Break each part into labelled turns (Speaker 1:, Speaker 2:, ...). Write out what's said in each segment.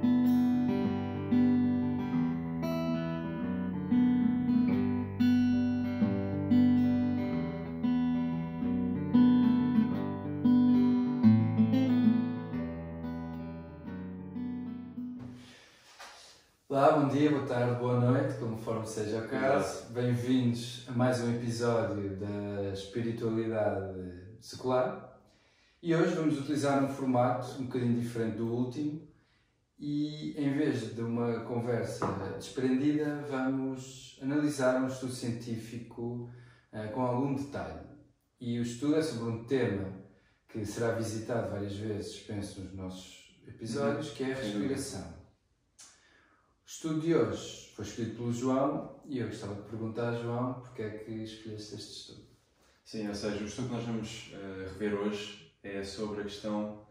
Speaker 1: Olá, bom dia, boa tarde, boa noite, conforme seja o caso. Bem-vindos a mais um episódio da espiritualidade secular. E hoje vamos utilizar um formato um bocadinho diferente do último e em vez de uma conversa desprendida, vamos analisar um estudo científico uh, com algum detalhe. E o estudo é sobre um tema que será visitado várias vezes, penso, nos nossos episódios, que é a respiração. O estudo de hoje foi escolhido pelo João e eu gostava de perguntar, João, porque é que escolheste este estudo?
Speaker 2: Sim, ou seja, o estudo que nós vamos uh, rever hoje é sobre a questão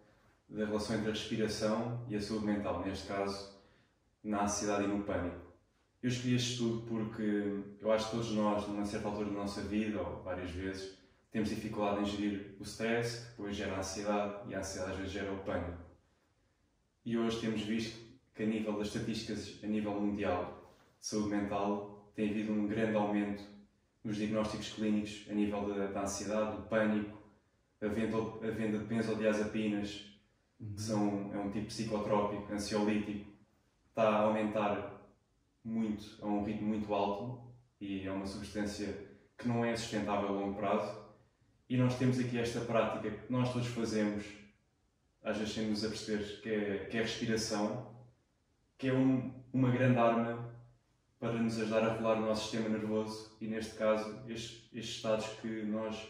Speaker 2: da relação entre a respiração e a saúde mental, neste caso, na ansiedade e no pânico. Eu escolhi este estudo porque eu acho que todos nós, numa certa altura da nossa vida, ou várias vezes, temos dificuldade em gerir o stress, que depois gera a ansiedade, e a ansiedade às vezes gera o pânico. E hoje temos visto que a nível das estatísticas a nível mundial de saúde mental tem havido um grande aumento nos diagnósticos clínicos a nível da, da ansiedade, do pânico, a venda, a venda de benzodiazepinas, que são, é um tipo psicotrópico, ansiolítico, está a aumentar muito, a um ritmo muito alto e é uma substância que não é sustentável a longo prazo. E nós temos aqui esta prática que nós todos fazemos, às vezes sem nos aperceber, que é, que é a respiração, que é um, uma grande arma para nos ajudar a regular o nosso sistema nervoso e, neste caso, estes, estes estados que nós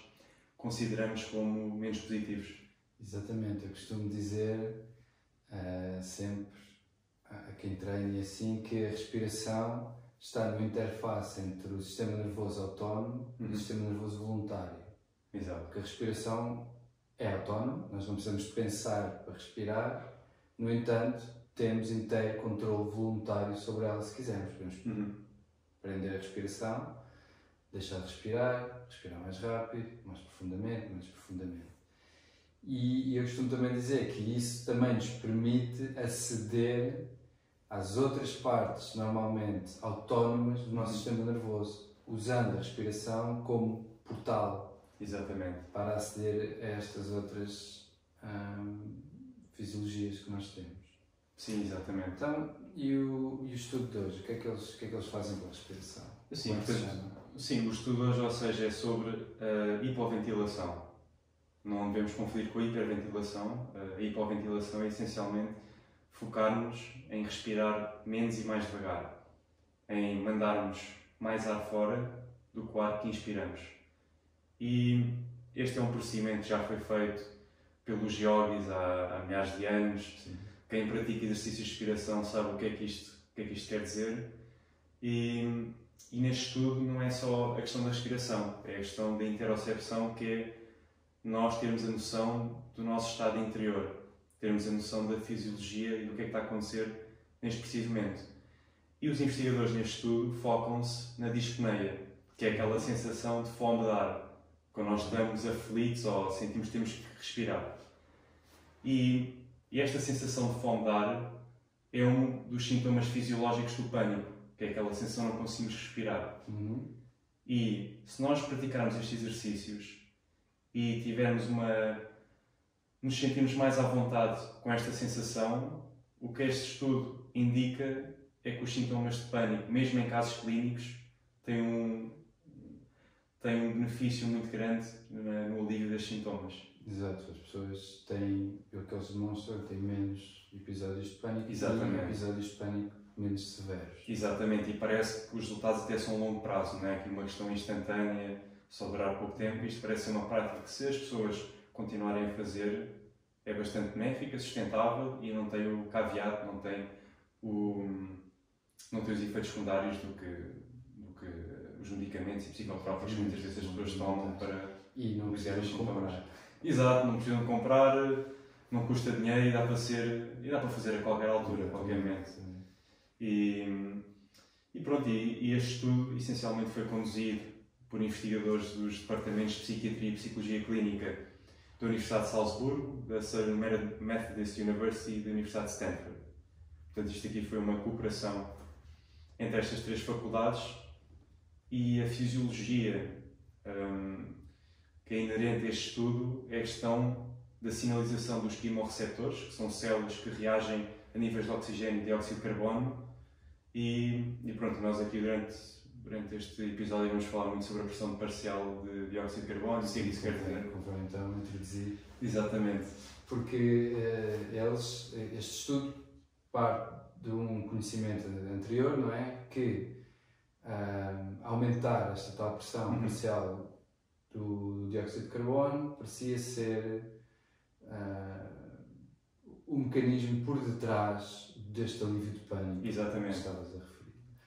Speaker 2: consideramos como menos positivos.
Speaker 1: Exatamente, eu costumo dizer uh, sempre a quem treina e assim que a respiração está no interface entre o sistema nervoso autónomo uhum. e o uhum. sistema nervoso voluntário.
Speaker 2: Exato.
Speaker 1: Porque a respiração é autónoma, nós não precisamos pensar para respirar, no entanto, temos inteiro controle voluntário sobre ela se quisermos. Podemos
Speaker 2: uhum.
Speaker 1: prender a respiração, deixar de respirar, respirar mais rápido, mais profundamente, mais profundamente. E, e eu costumo também dizer que isso também nos permite aceder às outras partes, normalmente autónomas, do nosso uhum. sistema nervoso, usando a respiração como portal.
Speaker 2: Exatamente.
Speaker 1: Para aceder a estas outras hum, fisiologias que nós temos.
Speaker 2: Sim, exatamente.
Speaker 1: Então, e o, e o estudo de hoje? O que é que eles, o que é que eles fazem com a respiração?
Speaker 2: Sim, é portanto, sim, o estudo de hoje, ou seja, é sobre a hipoventilação. Não devemos confundir com a hiperventilação. A hipoventilação é essencialmente focarmos em respirar menos e mais devagar, em mandarmos mais ar fora do que o ar que inspiramos. E este é um procedimento que já foi feito pelos yogis há, há milhares de anos.
Speaker 1: Sim
Speaker 2: quem pratica exercícios de respiração sabe o que é que isto, o que é que isto quer dizer. E, e neste estudo não é só a questão da respiração, é a questão da interocepção, que é nós termos a noção do nosso estado interior, termos a noção da fisiologia e do que é que está a acontecer neste preciso momento. E os investigadores neste estudo focam-se na dispneia, que é aquela sensação de fome de ar, quando nós estamos aflitos ou sentimos que temos que respirar. E e esta sensação de fome de ar é um dos sintomas fisiológicos do pânico, que é aquela sensação de não conseguimos respirar.
Speaker 1: Uhum.
Speaker 2: E se nós praticarmos estes exercícios e tivermos uma. nos sentirmos mais à vontade com esta sensação, o que este estudo indica é que os sintomas de pânico, mesmo em casos clínicos, têm um, têm um benefício muito grande no alívio dos sintomas.
Speaker 1: Exato, as pessoas têm, pelo que eles demonstram, têm menos episódios de pânico
Speaker 2: Exatamente.
Speaker 1: e episódios de pânico menos severos.
Speaker 2: Exatamente, e parece que os resultados até são a longo prazo, não é? Que uma questão instantânea, só durar pouco tempo, isto parece ser uma prática que se as pessoas continuarem a fazer é bastante benéfica, sustentável e não tem o caveat, não tem, o, não tem os efeitos secundários do que, do que os medicamentos e psicotrópicos que muitas vezes as pessoas tomam para
Speaker 1: e não precisam comprar.
Speaker 2: Exato, não precisam comprar, não custa dinheiro e dá para ser e dá para fazer a qualquer altura, momento. E, e pronto, e, e, este estudo essencialmente foi conduzido por investigadores dos departamentos de Psiquiatria e Psicologia Clínica da Universidade de Salzburgo, da Southern Methodist University e da Universidade de Stanford. Portanto, isto aqui foi uma cooperação entre estas três faculdades e a fisiologia um, que é inerente a este estudo é a questão da sinalização dos quimorreceptores, que são células que reagem a níveis de oxigênio e dióxido de carbono. E, e pronto, nós aqui durante, durante este episódio vamos falar muito sobre a pressão parcial de dióxido de carbono e o que isso quer dizer.
Speaker 1: Convém então introduzir.
Speaker 2: Exatamente.
Speaker 1: Porque uh, eles, este estudo parte de um conhecimento anterior, não é? Que uh, aumentar esta tal pressão uhum. parcial do dióxido de carbono parecia ser uh, o mecanismo por detrás deste alívio de pânico
Speaker 2: Exatamente.
Speaker 1: que estavas a referir.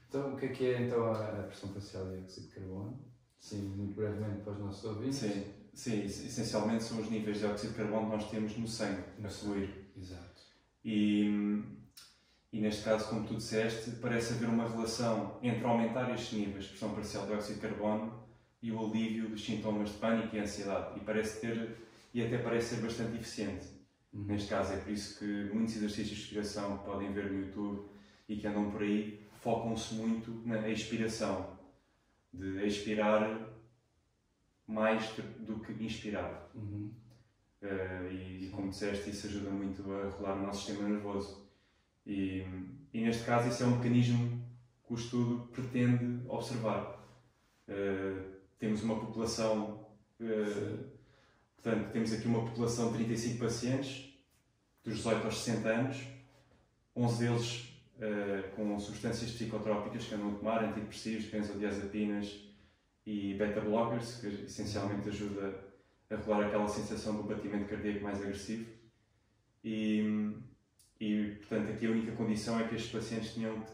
Speaker 1: Então, o que é que é então a pressão parcial de dióxido de carbono? Sim, muito brevemente para os nossos ouvintes.
Speaker 2: Sim, sim essencialmente são os níveis de dióxido de carbono que nós temos no sangue, no fluir.
Speaker 1: Exato.
Speaker 2: E, e neste caso, como tu disseste, parece haver uma relação entre aumentar estes níveis de pressão parcial de dióxido de carbono e o alívio dos sintomas de pânico e ansiedade. E parece ter, e até parece ser bastante eficiente. Uhum. Neste caso, é por isso que muitos exercícios de respiração que podem ver no YouTube e que andam por aí focam-se muito na expiração, de expirar mais do que inspirar.
Speaker 1: Uhum.
Speaker 2: Uh, e, como disseste, isso ajuda muito a regular o nosso sistema nervoso. E, e neste caso, isso é um mecanismo que o estudo pretende observar. Uh, temos uma população, uh, portanto, temos aqui uma população de 35 pacientes, dos 18 aos 60 anos, 11 deles uh, com substâncias psicotrópicas que andam a tomar, antidepressivos, benzodiazepinas e beta-blockers, que essencialmente ajuda a regular aquela sensação do batimento cardíaco mais agressivo. E, e, portanto, aqui a única condição é que estes pacientes tinham que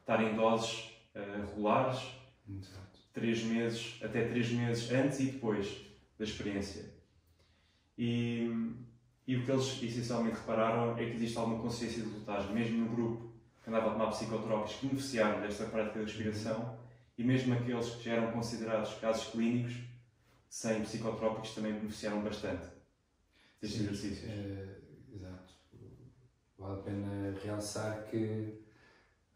Speaker 2: estar em doses uh, regulares,
Speaker 1: Exato
Speaker 2: três meses, até três meses antes e depois da experiência. E, e o que eles essencialmente repararam é que existe alguma consciência de resultados, mesmo no grupo andava a tomar psicotrópicos que beneficiaram desta prática de respiração e mesmo aqueles que já eram considerados casos clínicos sem psicotrópicos também beneficiaram bastante destes exercícios.
Speaker 1: É, exato. Vale a pena realçar que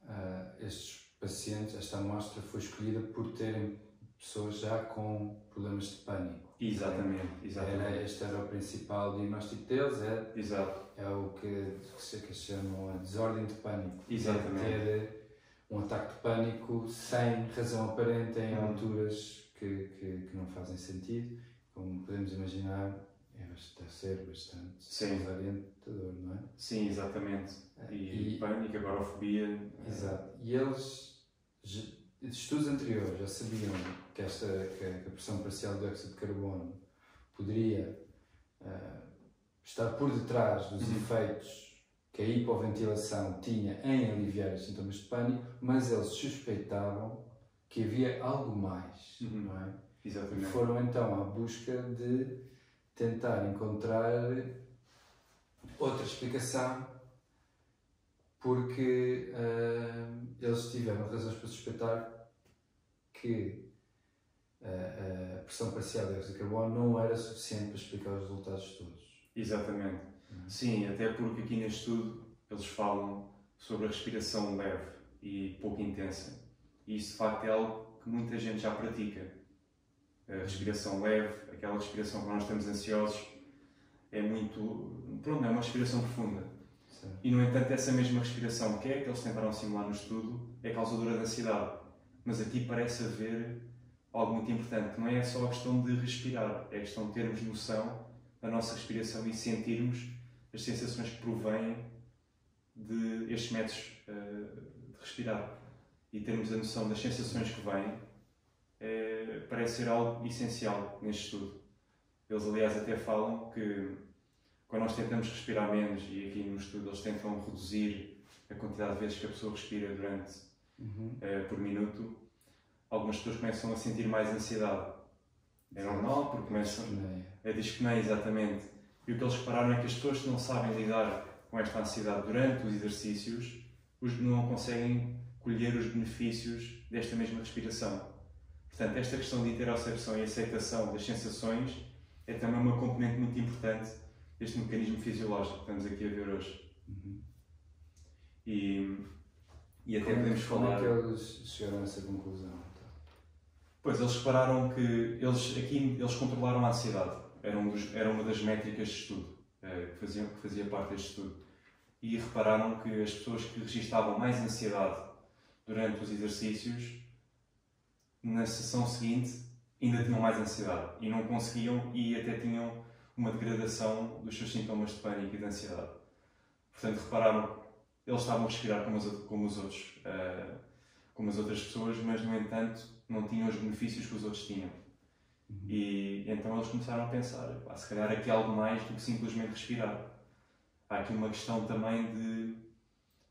Speaker 1: uh, estes pacientes, esta amostra foi escolhida por terem pessoas já com problemas de pânico.
Speaker 2: Exatamente, exatamente.
Speaker 1: Era, este era o principal diagnóstico deles, é,
Speaker 2: Exato.
Speaker 1: é o que, que se chama a desordem de pânico.
Speaker 2: Exatamente.
Speaker 1: É ter um ataque de pânico sem razão aparente em uhum. alturas que, que, que, não fazem sentido. Como podemos imaginar, é, deve ser bastante Sim. desorientador, não é?
Speaker 2: Sim, exatamente. E, e pânico, agorafobia.
Speaker 1: Exato. E eles estudos anteriores já sabiam que, esta, que a pressão parcial de dióxido de carbono poderia uh, estar por detrás dos uhum. efeitos que a hipoventilação tinha em aliviar os sintomas de pânico, mas eles suspeitavam que havia algo mais,
Speaker 2: uhum.
Speaker 1: não é?
Speaker 2: Exatamente.
Speaker 1: E foram então à busca de tentar encontrar outra explicação porque uh, eles tiveram razões para suspeitar que uh, a pressão parcial de dióxido de carbono não era suficiente para explicar os resultados todos.
Speaker 2: Exatamente. Uhum. Sim, até porque aqui neste estudo eles falam sobre a respiração leve e pouco intensa. E isso de facto é algo que muita gente já pratica. A respiração leve, aquela respiração quando nós estamos ansiosos, é muito. Pronto, é uma respiração profunda e, no entanto, essa mesma respiração, que é que eles tentaram simular no estudo, é causadora de ansiedade. Mas aqui parece haver algo muito importante, que não é só a questão de respirar, é a questão de termos noção da nossa respiração e sentirmos as sensações que provêm de estes métodos uh, de respirar. E termos a noção das sensações que vêm é, parece ser algo essencial neste estudo. Eles, aliás, até falam que quando nós tentamos respirar menos, e aqui no estudo eles tentam reduzir a quantidade de vezes que a pessoa respira durante
Speaker 1: uhum.
Speaker 2: uh, por minuto, algumas pessoas começam a sentir mais ansiedade. É normal, porque começam a dispneia, exatamente. E o que eles repararam é que as pessoas que não sabem lidar com esta ansiedade durante os exercícios não conseguem colher os benefícios desta mesma respiração. Portanto, esta questão de interocepção e aceitação das sensações é também uma componente muito importante este mecanismo fisiológico que estamos aqui a ver hoje.
Speaker 1: Uhum.
Speaker 2: E, e até
Speaker 1: como,
Speaker 2: podemos
Speaker 1: como
Speaker 2: falar.
Speaker 1: é que eles chegaram a essa conclusão? então?
Speaker 2: Pois eles repararam que eles aqui eles controlaram a ansiedade. Era, um dos, era uma das métricas de estudo eh, que, faziam, que fazia parte deste estudo. E repararam que as pessoas que registavam mais ansiedade durante os exercícios, na sessão seguinte, ainda tinham mais ansiedade e não conseguiam e até tinham uma degradação dos seus sintomas de pânico e de ansiedade. Portanto, repararam, eles estavam a respirar como os, como os outros, eh, como as outras pessoas, mas no entanto não tinham os benefícios que os outros tinham. E então eles começaram a pensar, pá, se calhar aqui algo mais do que simplesmente respirar. Há aqui uma questão também de,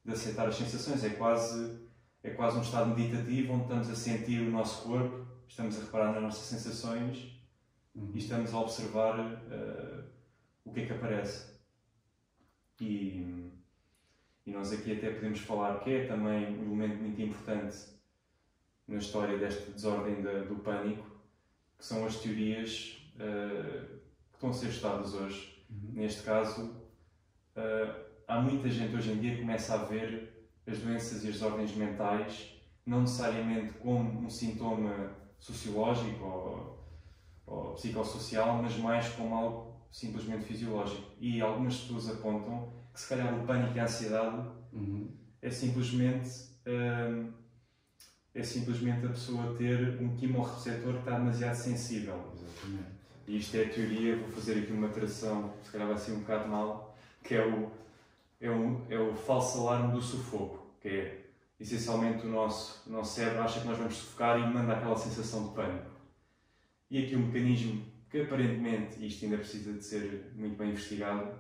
Speaker 2: de aceitar as sensações. É quase, é quase um estado meditativo onde estamos a sentir o nosso corpo, estamos a reparar nas nossas sensações
Speaker 1: Uhum.
Speaker 2: e estamos a observar eh, o que é que aparece. E, e nós aqui até podemos falar que é também um elemento muito importante na história desta desordem da- do pânico, que são as teorias eh, que estão a ser estudadas hoje.
Speaker 1: Uhum.
Speaker 2: Neste caso, eh, há muita gente hoje em dia que começa a ver as doenças e as desordens mentais não necessariamente como um sintoma sociológico ou, ou psicossocial, mas mais como algo simplesmente fisiológico. E algumas pessoas apontam que se calhar o pânico e a ansiedade
Speaker 1: Uhum.
Speaker 2: é simplesmente hum, é simplesmente a pessoa ter um quimorreceptor que está demasiado sensível.
Speaker 1: Exatamente.
Speaker 2: E isto é a teoria, vou fazer aqui uma tradução, se calhar vai ser um bocado mal, que é o, é o, é o falso alarme do sufoco, que é essencialmente o nosso, o nosso cérebro acha que nós vamos sufocar e manda aquela sensação de pânico. E aqui um mecanismo que aparentemente, isto ainda precisa de ser muito bem investigado.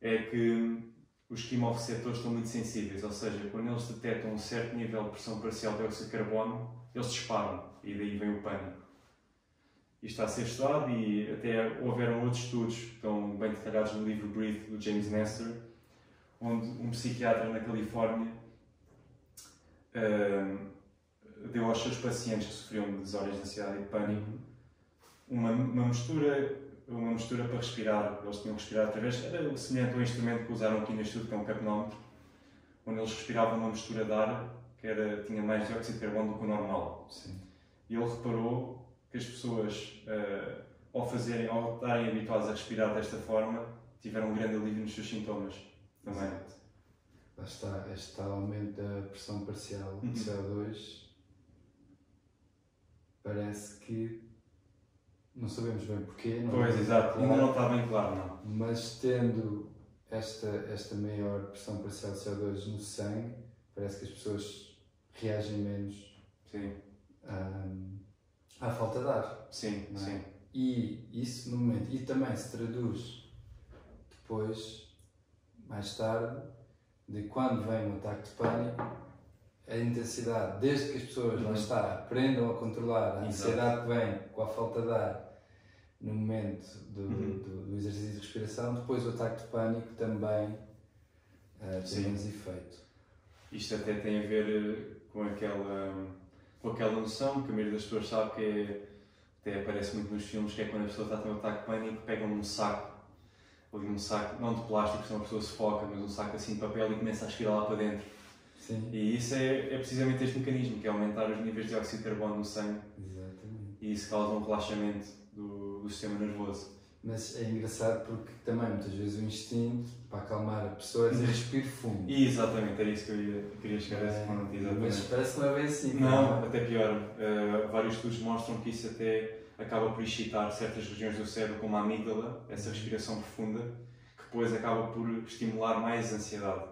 Speaker 2: É que os quimorreceptores estão muito sensíveis, ou seja, quando eles detectam um certo nível de pressão parcial de dióxido de carbono, eles disparam e daí vem o pânico. Isto está a ser estudado e até houveram outros estudos estão bem detalhados no livro Breathe, do James Nestor, onde um psiquiatra na Califórnia ahm, deu aos seus pacientes que sofriam de desordens de ansiedade e de pânico uma, uma mistura uma mistura para respirar. Eles tinham que respirar através, era semelhante ao instrumento que usaram aqui neste estudo, que é um capnómetro, onde eles respiravam uma mistura de ar que era, tinha mais dióxido de carbono do que o normal.
Speaker 1: Sim.
Speaker 2: E ele reparou que as pessoas, eh, ao fazerem, ao estarem habituadas a respirar desta forma, tiveram um grande alívio nos seus sintomas também.
Speaker 1: Exato. Lá está, este tal aumento da pressão parcial
Speaker 2: Uhum.
Speaker 1: de CO2 parece que não sabemos bem porquê, não
Speaker 2: Pois,
Speaker 1: é
Speaker 2: exato.
Speaker 1: claro,
Speaker 2: Ainda não está bem claro, não.
Speaker 1: mas tendo esta, esta maior pressão parcial de CO2 no sangue, parece que as pessoas reagem menos
Speaker 2: Sim,
Speaker 1: hum, à falta de ar.
Speaker 2: sim,
Speaker 1: é?
Speaker 2: sim.
Speaker 1: E isso no momento, e também se traduz depois, mais tarde, de quando vem um ataque de pânico, a intensidade, desde que as pessoas, lá
Speaker 2: Uhum.
Speaker 1: está, aprendam a controlar a ansiedade que vem com a falta de ar no momento do,
Speaker 2: Uhum.
Speaker 1: do, do exercício de respiração, depois o ataque de pânico também eh, tem menos efeito.
Speaker 2: Isto até tem a ver eh, com aquela, com aquela noção que a maioria das pessoas sabe que é, até aparece muito nos filmes, que é quando a pessoa está a ter um ataque de pânico, pegam um saco, ali um saco, não de plástico, senão a pessoa se foca, mas um saco assim de papel e começa a aspirar lá para dentro.
Speaker 1: Sim,
Speaker 2: E isso é, é precisamente este mecanismo, que é aumentar os níveis de dióxido de carbono no sangue
Speaker 1: exatamente.
Speaker 2: e isso causa um relaxamento do, do sistema nervoso.
Speaker 1: Mas é engraçado porque também muitas vezes o instinto para acalmar a pessoa é dizer respire fundo.
Speaker 2: E exatamente, era isso que eu ia, queria chegar a esse ponto, exatamente.
Speaker 1: Mas parece que não é bem assim.
Speaker 2: Não, até pior. Uh, vários estudos mostram que isso até acaba por excitar certas regiões do cérebro, como a amígdala, essa respiração profunda, que depois acaba por estimular mais a ansiedade.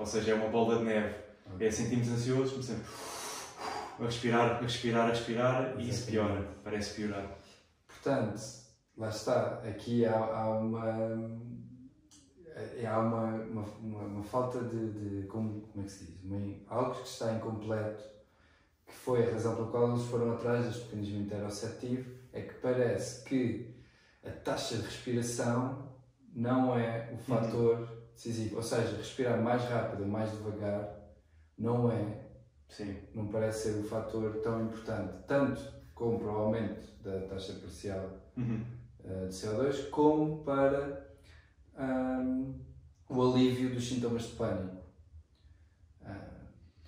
Speaker 2: Ou seja, é uma bola de neve. É sentimos ansiosos, começamos a respirar, a respirar, a respirar e isso piora, parece piorar.
Speaker 1: Portanto, lá está, aqui há, há uma. é- Há uma, uma, uma, uma falta de, de como, como é que se diz? Uma- algo que está incompleto, que foi a razão pela qual eles foram atrás deste mecanismo interoceptivo, é que parece que a taxa de respiração não é o fator decisivo. Ou seja, respirar mais rápido mais devagar não é
Speaker 2: Sim,
Speaker 1: não parece ser o fator tão importante, tanto como para o aumento da taxa parcial
Speaker 2: Uhum.
Speaker 1: eh, de CO2, como para ahm, o alívio dos sintomas de pânico.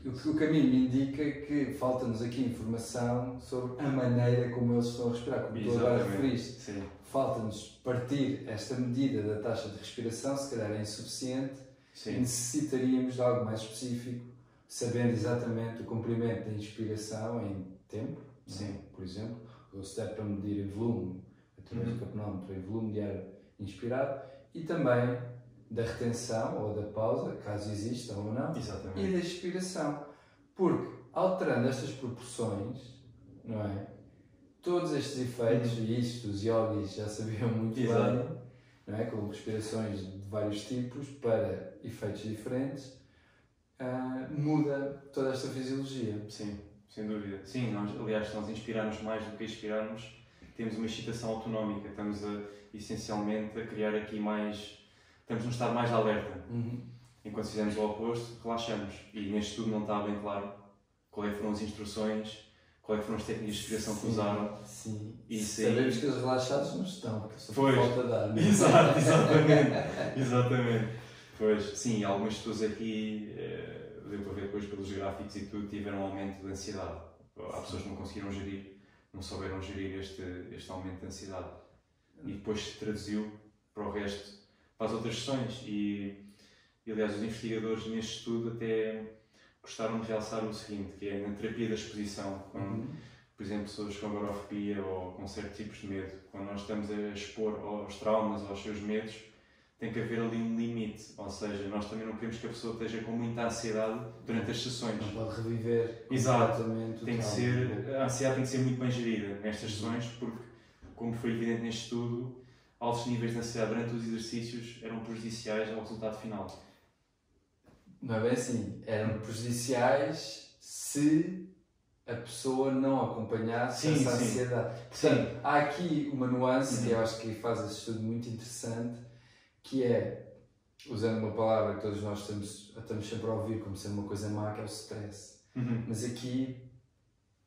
Speaker 1: O que o caminho me indica que falta-nos aqui informação sobre a maneira como eles estão a respirar, como tu agora referiste. Falta-nos partir esta medida da taxa de respiração, se calhar é insuficiente,
Speaker 2: sim,
Speaker 1: necessitaríamos de algo mais específico, sabendo exatamente o comprimento da inspiração em tempo, é?
Speaker 2: Sim.
Speaker 1: por exemplo, ou se der para medir em volume, através
Speaker 2: Uhum.
Speaker 1: do capnómetro, em volume de ar inspirado, e também da retenção ou da pausa, caso exista ou não, e
Speaker 2: exatamente.
Speaker 1: da expiração. Porque alterando estas proporções, não é? Todos estes efeitos, e isto os yogis já sabiam muito
Speaker 2: Uhum. Exato.
Speaker 1: bem, não é? com respirações de vários tipos para efeitos diferentes, ah, muda toda esta fisiologia.
Speaker 2: Sim, sem dúvida. Sim, nós, aliás, se nós inspirarmos mais do que expirarmos, temos uma excitação autonómica. Estamos a, essencialmente a criar aqui mais. Estamos num estado mais alerta. Enquanto se fizermos o oposto, relaxamos. E neste estudo não está bem claro qual é que foram as instruções, qual é que foram as técnicas de respiração que usaram.
Speaker 1: Sim.
Speaker 2: Isso aí-
Speaker 1: Sabemos que os relaxados não estão, porque falta de ar. é?
Speaker 2: Exato, exatamente. exatamente. Pois, sim, algumas pessoas aqui, eh, deu para ver depois pelos gráficos e tudo, tiveram um aumento de ansiedade. Há pessoas que não conseguiram gerir, não souberam gerir este, este aumento de ansiedade. E depois se traduziu para o resto, as outras sessões. E, e aliás, os investigadores neste estudo até gostaram de realçar o seguinte, que é na terapia da exposição, quando
Speaker 1: Uhum.
Speaker 2: por exemplo, pessoas com agorafobia ou com certos tipos de medo, quando nós estamos a expor aos traumas, aos seus medos, tem que haver ali um limite, ou seja, nós também não queremos que a pessoa esteja com muita ansiedade durante as sessões.
Speaker 1: Não pode reviver
Speaker 2: Exato. Tem que ser, a ansiedade tem que ser muito bem gerida nestas sessões, porque, como foi evidente neste estudo, altos níveis de ansiedade durante os exercícios eram prejudiciais ao resultado final.
Speaker 1: Não é bem assim. Eram prejudiciais se a pessoa não acompanhasse
Speaker 2: Sim,
Speaker 1: essa
Speaker 2: sim.
Speaker 1: ansiedade. Portanto, há aqui uma nuance que eu acho que faz esse estudo muito interessante, que é, usando uma palavra que todos nós estamos, estamos sempre a ouvir como sendo uma coisa má, que é o stress. Mas aqui,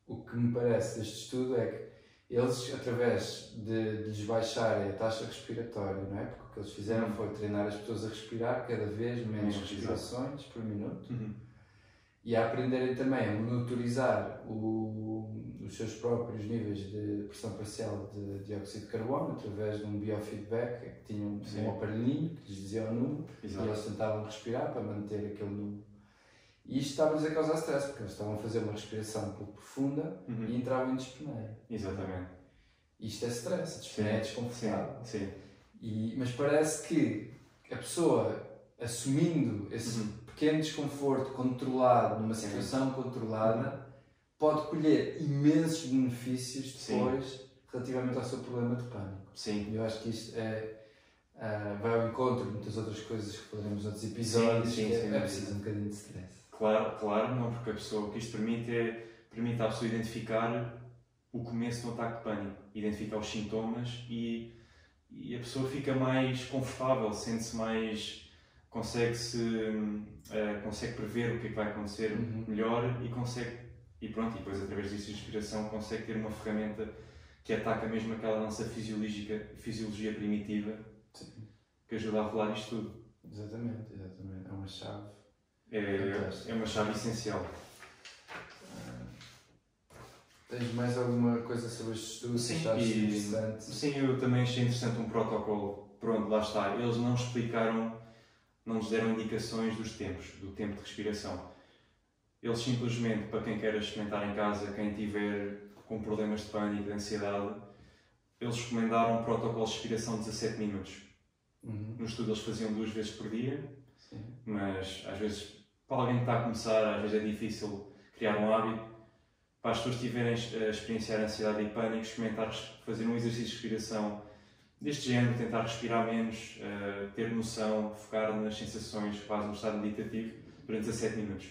Speaker 1: o que me parece deste estudo é que eles, através de, de lhes baixarem a taxa respiratória, não é? Porque o que eles fizeram
Speaker 2: Uhum.
Speaker 1: foi treinar as pessoas a respirar cada vez menos respirações por minuto
Speaker 2: Uhum.
Speaker 1: e a aprenderem também a monitorizar o- os seus próprios níveis de pressão parcial de dióxido de carbono através de um biofeedback que tinham
Speaker 2: Sim.
Speaker 1: um aparelhinho que lhes dizia o número e
Speaker 2: Exato.
Speaker 1: eles tentavam respirar para manter aquele número. E isto estava-lhes a causar stress, porque eles estavam a fazer uma respiração um pouco profunda
Speaker 2: Uhum.
Speaker 1: e entravam em dispneia.
Speaker 2: Exatamente.
Speaker 1: Isto é stress, a dispneia é
Speaker 2: Sim,
Speaker 1: desconfortável.
Speaker 2: sim.
Speaker 1: E, mas parece que a pessoa, assumindo esse
Speaker 2: Uhum.
Speaker 1: pequeno desconforto controlado, numa situação controlada, pode colher imensos benefícios
Speaker 2: Sim.
Speaker 1: depois relativamente ao seu problema de pânico.
Speaker 2: Sim.
Speaker 1: E eu acho que isto é, ah, vai ao encontro de muitas outras coisas que falaremos noutros episódios,
Speaker 2: Sim, sim,
Speaker 1: é,
Speaker 2: sem
Speaker 1: é
Speaker 2: dúvida.
Speaker 1: preciso um bocadinho de stress.
Speaker 2: Claro, claro, não, porque a pessoa, o que isto permite é permite à pessoa identificar o começo do ataque de pânico, identificar os sintomas e, e a pessoa fica mais confortável, sente-se mais. consegue-se. eh, consegue prever o que é que vai acontecer
Speaker 1: Uhum.
Speaker 2: melhor e consegue. e pronto, e depois através disso de inspiração consegue ter uma ferramenta que ataca mesmo aquela nossa fisiológica, fisiologia primitiva
Speaker 1: Sim,
Speaker 2: que ajuda a rolar isto tudo.
Speaker 1: exatamente, exatamente. É uma chave.
Speaker 2: É, é uma chave essencial.
Speaker 1: Ah, tens mais alguma coisa sobre este estudo
Speaker 2: Sim, e-
Speaker 1: interessante?
Speaker 2: Sim, eu também achei interessante um protocolo. Pronto, lá está. Eles não explicaram, não nos deram indicações dos tempos, do tempo de respiração. Eles simplesmente, para quem quer experimentar em casa, quem tiver com problemas de pânico, de ansiedade, eles recomendaram um protocolo de respiração de 17 minutos.
Speaker 1: Uhum.
Speaker 2: No estudo eles faziam duas vezes por dia,
Speaker 1: Sim.
Speaker 2: mas às vezes, para alguém que está a começar, às vezes é difícil criar um hábito. Para as pessoas que tiverem a experienciar ansiedade e pânico, experimentar fazer um exercício de respiração deste género, tentar respirar menos, eh, ter noção, focar nas sensações, quase um estado meditativo, durante 17 minutos,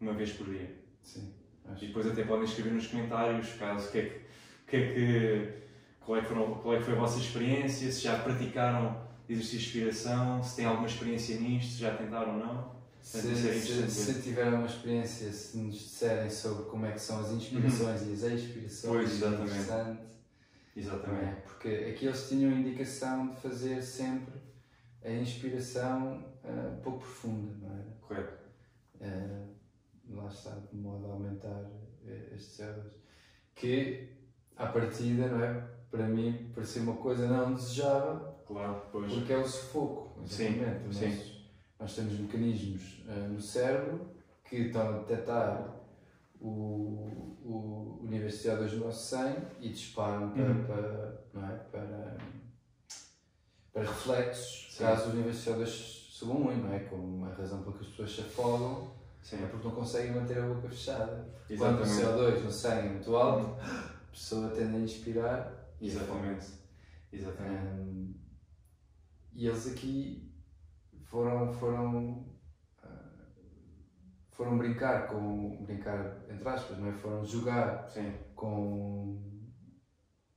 Speaker 2: uma vez por dia.
Speaker 1: Sim, acho.
Speaker 2: E depois até podem escrever nos comentários, caso, que é que, que, é que, qual, é que foram, qual é que foi a vossa experiência, se já praticaram exercício de respiração, se têm alguma experiência nisto, se já tentaram ou não.
Speaker 1: Se,
Speaker 2: isso é
Speaker 1: se,
Speaker 2: interessante
Speaker 1: se tiveram uma experiência, se nos disserem sobre como é que são as inspirações e as expirações,
Speaker 2: Uhum. Pois,
Speaker 1: é
Speaker 2: exatamente.
Speaker 1: interessante, não
Speaker 2: Exatamente.
Speaker 1: é? Porque aqui eles tinham a indicação de fazer sempre a inspiração ah, pouco profunda, não é?
Speaker 2: Correto.
Speaker 1: Ah, lá está. modo a aumentar eh, estes CO2. Que, à partida, não é? Para mim, parecia uma coisa não desejável,
Speaker 2: Claro, depois.
Speaker 1: porque é o sufoco.
Speaker 2: Sim,
Speaker 1: exatamente. Nós,
Speaker 2: sim.
Speaker 1: Nós temos mecanismos eh, no cérebro que estão a detectar o, o, o nível de CO2 no nosso sangue e disparam para,
Speaker 2: Uhum.
Speaker 1: para, não é? para, para reflexos
Speaker 2: Sim.
Speaker 1: caso os níveis de CO2 subam muito, não é? Como a razão pela que as pessoas se afogam
Speaker 2: Sim,
Speaker 1: é porque não conseguem manter a boca fechada. Quando o
Speaker 2: exatamente.
Speaker 1: CO2 no sangue é muito alto, a pessoa tende a inspirar
Speaker 2: Exatamente. Exatamente.
Speaker 1: Hum, e eles aqui foram, foram, ah, foram brincar com, brincar entre aspas, não é? Foram jogar
Speaker 2: Sim,
Speaker 1: com,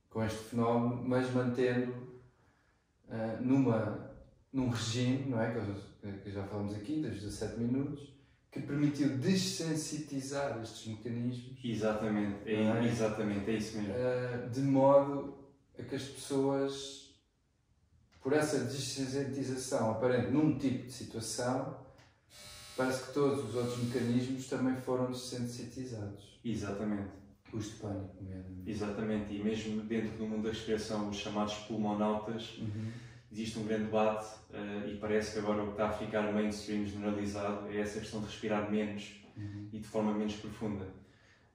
Speaker 1: com este fenómeno, mas mantendo ah, numa, num regime, não é? Que, que já falamos aqui, dos 17 minutos, que permitiu dessensibilizar estes mecanismos
Speaker 2: exatamente. É,
Speaker 1: é?
Speaker 2: Exatamente, é isso mesmo.
Speaker 1: Uh, de modo a que as pessoas, por essa desensitização aparente num tipo de situação, parece que todos os outros mecanismos também foram desensitizados.
Speaker 2: Exatamente.
Speaker 1: Os de pânico mesmo.
Speaker 2: Exatamente. E mesmo dentro do mundo da respiração, os chamados pulmonautas, existe um grande debate eh, e parece que agora o que está a ficar mainstream generalizado é essa questão de respirar menos e de forma menos profunda.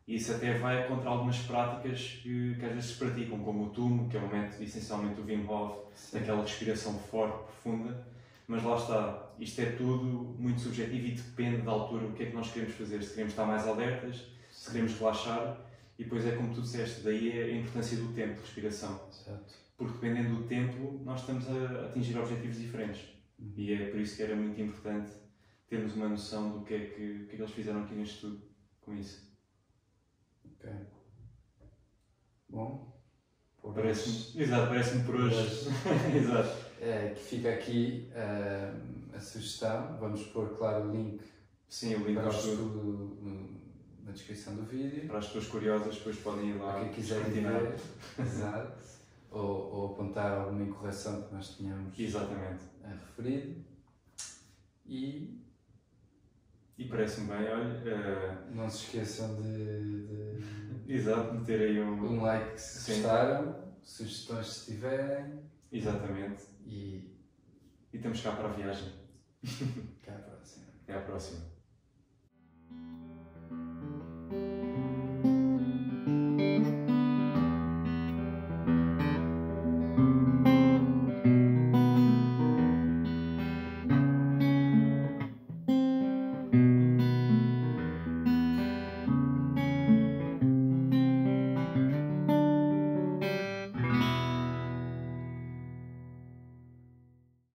Speaker 2: Isso até vai contra algumas práticas que, que às vezes se praticam, como o tumo, que é um método essencialmente do Wim Hof,
Speaker 1: Sim.
Speaker 2: daquela respiração forte, profunda, mas lá está, isto é tudo muito subjetivo e depende da altura, o que é que nós queremos fazer, se queremos estar mais alertas, se queremos relaxar, e depois é como tu disseste, daí é a importância do tempo de respiração,
Speaker 1: Exato.
Speaker 2: porque dependendo do tempo nós estamos a atingir objetivos diferentes,
Speaker 1: Uhum.
Speaker 2: e é por isso que era muito importante termos uma noção do que é que, o que, é que eles fizeram aqui neste estudo com isso.
Speaker 1: Bom, por hoje-
Speaker 2: Parece-me, exato, parece-me por hoje. exato.
Speaker 1: é, que fica aqui uh, a sugestão. Vamos pôr, claro, o link
Speaker 2: Sim, o link
Speaker 1: para o
Speaker 2: estudo.
Speaker 1: no- na descrição do vídeo.
Speaker 2: Para as pessoas curiosas, depois podem ir lá
Speaker 1: Para quem quiser ver, exato, ou, ou apontar alguma incorreção que nós tenhamos
Speaker 2: Exatamente.
Speaker 1: eh, referido. E
Speaker 2: E parece-me bem, olha, eh,
Speaker 1: não se esqueçam de, de
Speaker 2: exato, meter aí um.
Speaker 1: um like se
Speaker 2: Sim.
Speaker 1: gostaram, sugestões se tiverem
Speaker 2: Exatamente.
Speaker 1: e
Speaker 2: E estamos cá para a viagem.
Speaker 1: até à próxima.
Speaker 2: Até à próxima.